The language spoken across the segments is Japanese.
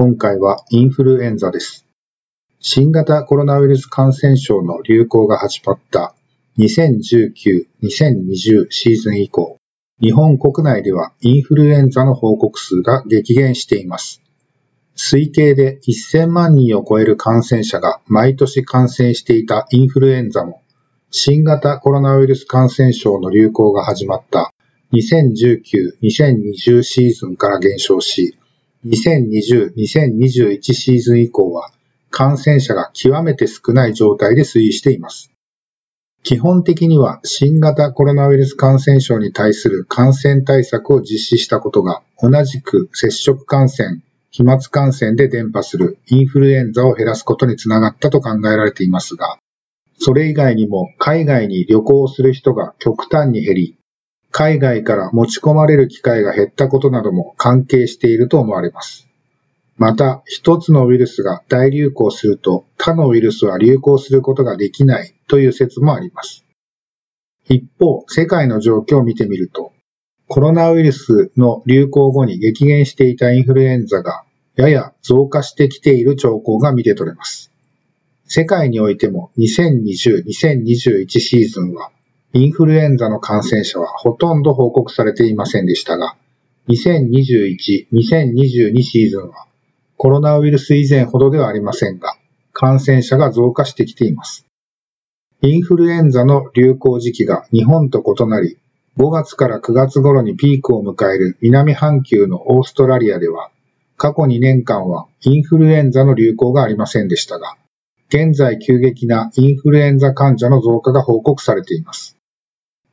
今回はインフルエンザです。新型コロナウイルス感染症の流行が始まった2019-2020シーズン以降、日本国内ではインフルエンザの報告数が激減しています。推計で1000万人を超える感染者が毎年感染していたインフルエンザも新型コロナウイルス感染症の流行が始まった2019-2020シーズンから減少し、2020-2021シーズン以降は感染者が極めて少ない状態で推移しています。基本的には新型コロナウイルス感染症に対する感染対策を実施したことが同じく接触感染、飛沫感染で伝播するインフルエンザを減らすことにつながったと考えられていますが、それ以外にも海外に旅行する人が極端に減り、海外から持ち込まれる機会が減ったことなども関係していると思われます。また、一つのウイルスが大流行すると他のウイルスは流行することができないという説もあります。一方、世界の状況を見てみると、コロナウイルスの流行後に激減していたインフルエンザがやや増加してきている兆候が見て取れます。世界においても2020-2021シーズンはインフルエンザの感染者はほとんど報告されていませんでしたが、2021-2022シーズンはコロナウイルス以前ほどではありませんが、感染者が増加してきています。インフルエンザの流行時期が日本と異なり、5月から9月頃にピークを迎える南半球のオーストラリアでは、過去2年間はインフルエンザの流行がありませんでしたが、現在急激なインフルエンザ患者の増加が報告されています。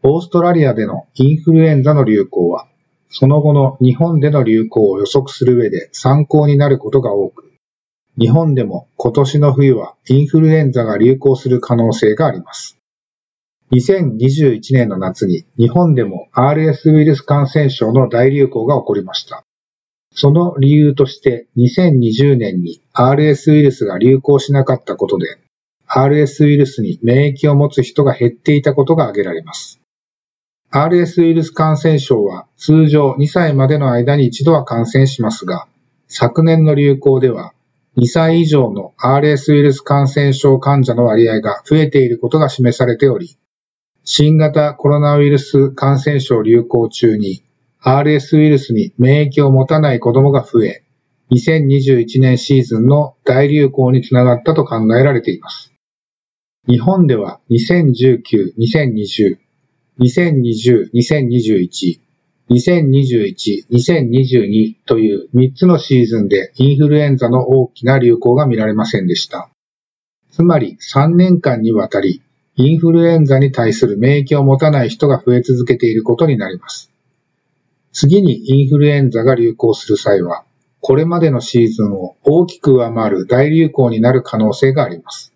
オーストラリアでのインフルエンザの流行は、その後の日本での流行を予測する上で参考になることが多く、日本でも今年の冬はインフルエンザが流行する可能性があります。2021年の夏に日本でも RS ウイルス感染症の大流行が起こりました。その理由として2020年に RS ウイルスが流行しなかったことで RS ウイルスに免疫を持つ人が減っていたことが挙げられます。RS ウイルス感染症は通常2歳までの間に一度は感染しますが、昨年の流行では2歳以上の RS ウイルス感染症患者の割合が増えていることが示されており、新型コロナウイルス感染症流行中に RS ウイルスに免疫を持たない子供が増え、2021年シーズンの大流行につながったと考えられています。日本では2019、2020、2020、2021、2021、2022という3つのシーズンでインフルエンザの大きな流行が見られませんでした。つまり3年間にわたりインフルエンザに対する免疫を持たない人が増え続けていることになります。次にインフルエンザが流行する際は、これまでのシーズンを大きく上回る大流行になる可能性があります。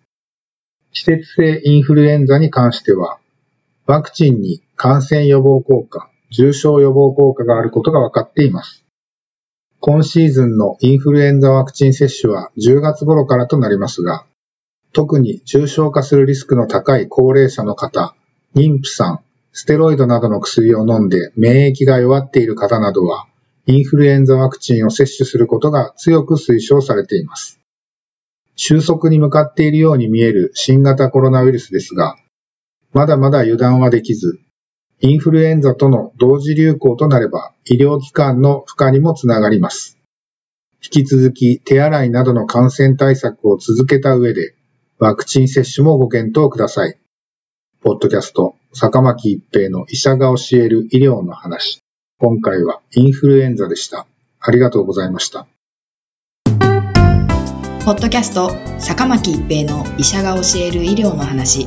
季節性インフルエンザに関しては、ワクチンに感染予防効果、重症予防効果があることが分かっています。今シーズンのインフルエンザワクチン接種は10月頃からとなりますが、特に重症化するリスクの高い高齢者の方、妊婦さん、ステロイドなどの薬を飲んで免疫が弱っている方などは、インフルエンザワクチンを接種することが強く推奨されています。収束に向かっているように見える新型コロナウイルスですが、まだまだ油断はできず、インフルエンザとの同時流行となれば医療機関の負荷にもつながります。引き続き手洗いなどの感染対策を続けた上で、ワクチン接種もご検討ください。ポッドキャスト、坂巻一平の医者が教える医療の話。今回はインフルエンザでした。ありがとうございました。ポッドキャスト坂巻一平の医者が教える医療の話